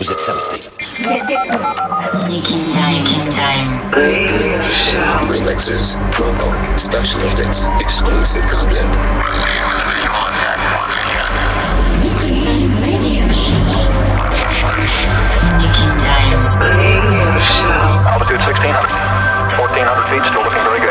Vous êtes samedi. Nick In Time. Making time. Remixes, promo, special edits, exclusive content. Nick In Time. Altitude 1600. 1400 feet, still looking very good.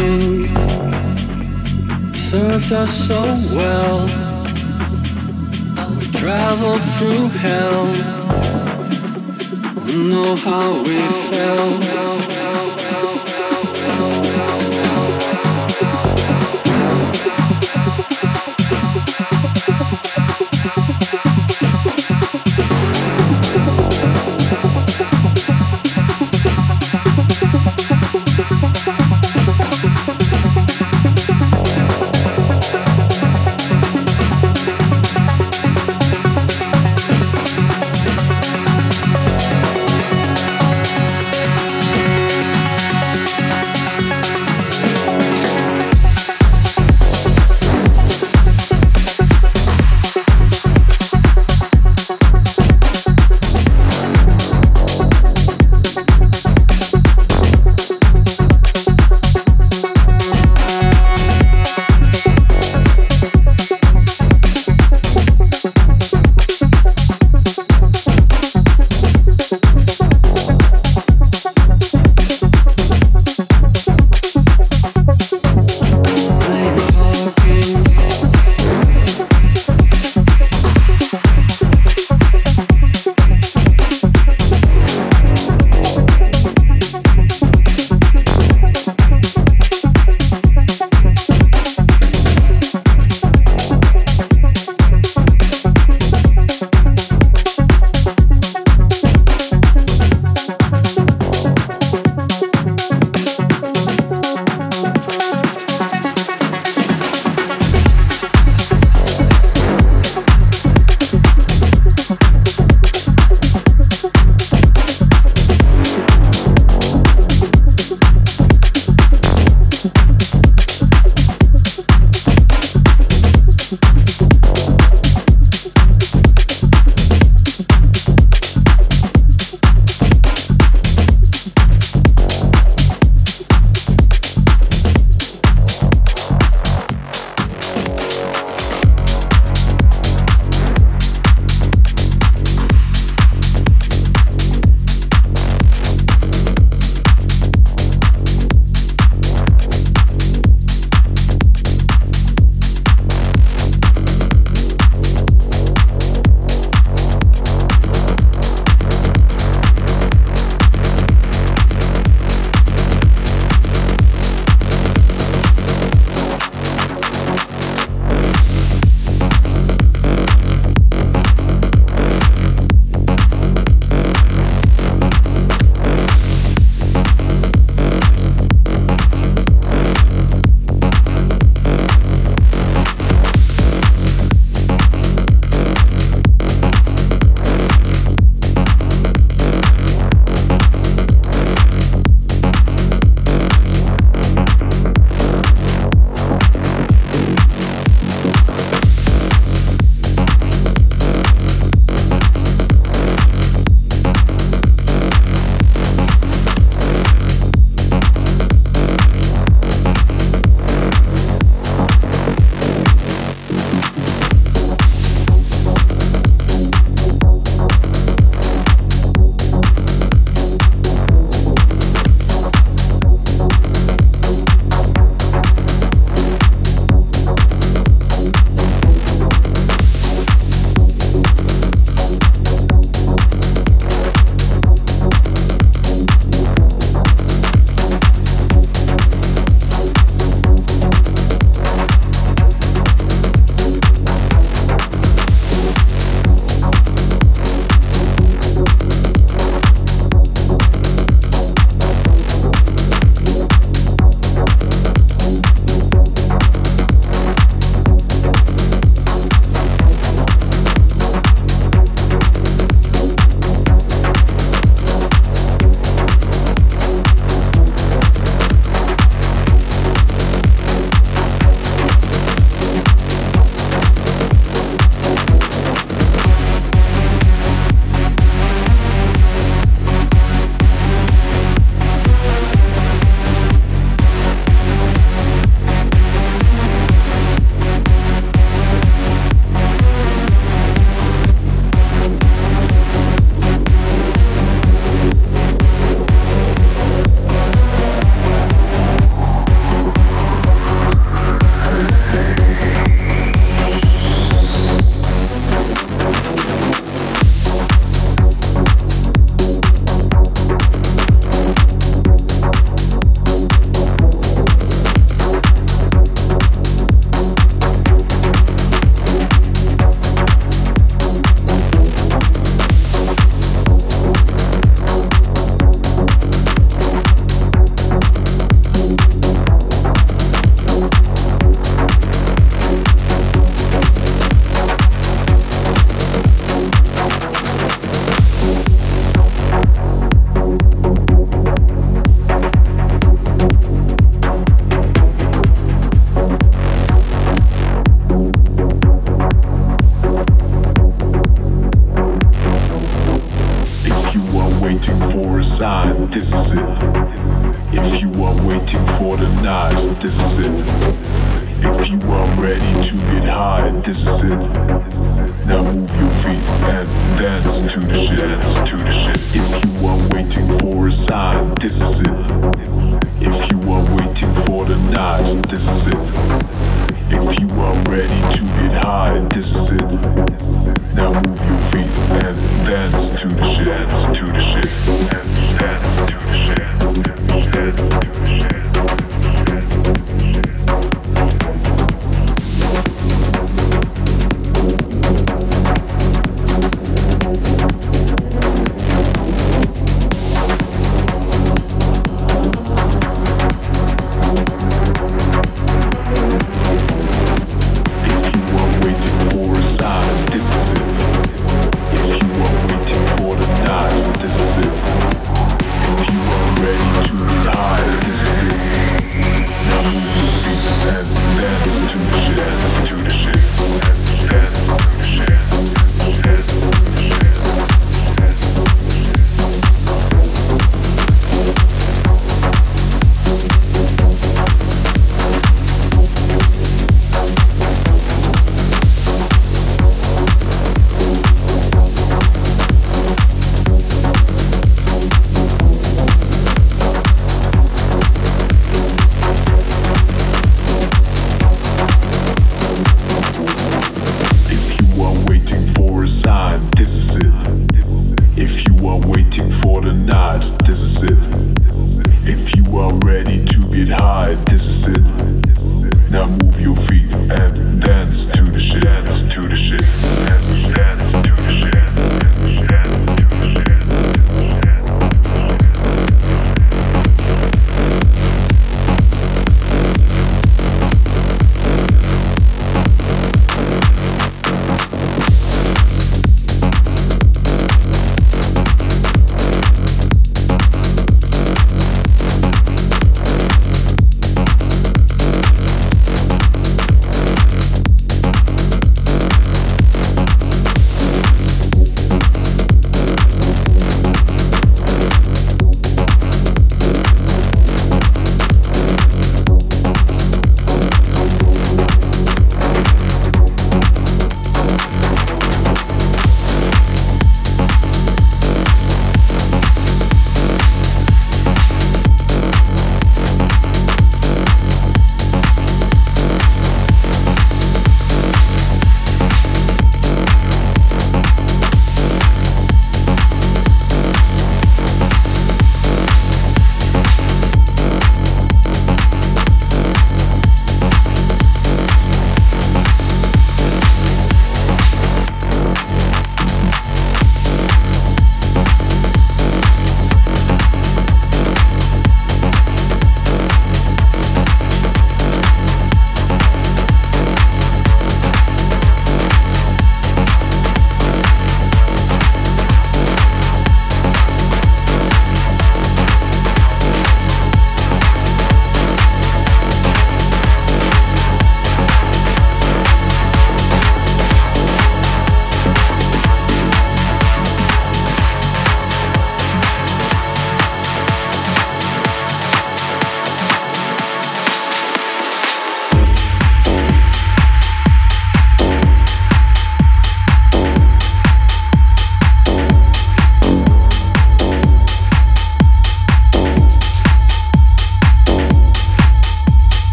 Talking served us so well. We traveled through hell, know how we felt.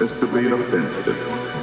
As to be offensive.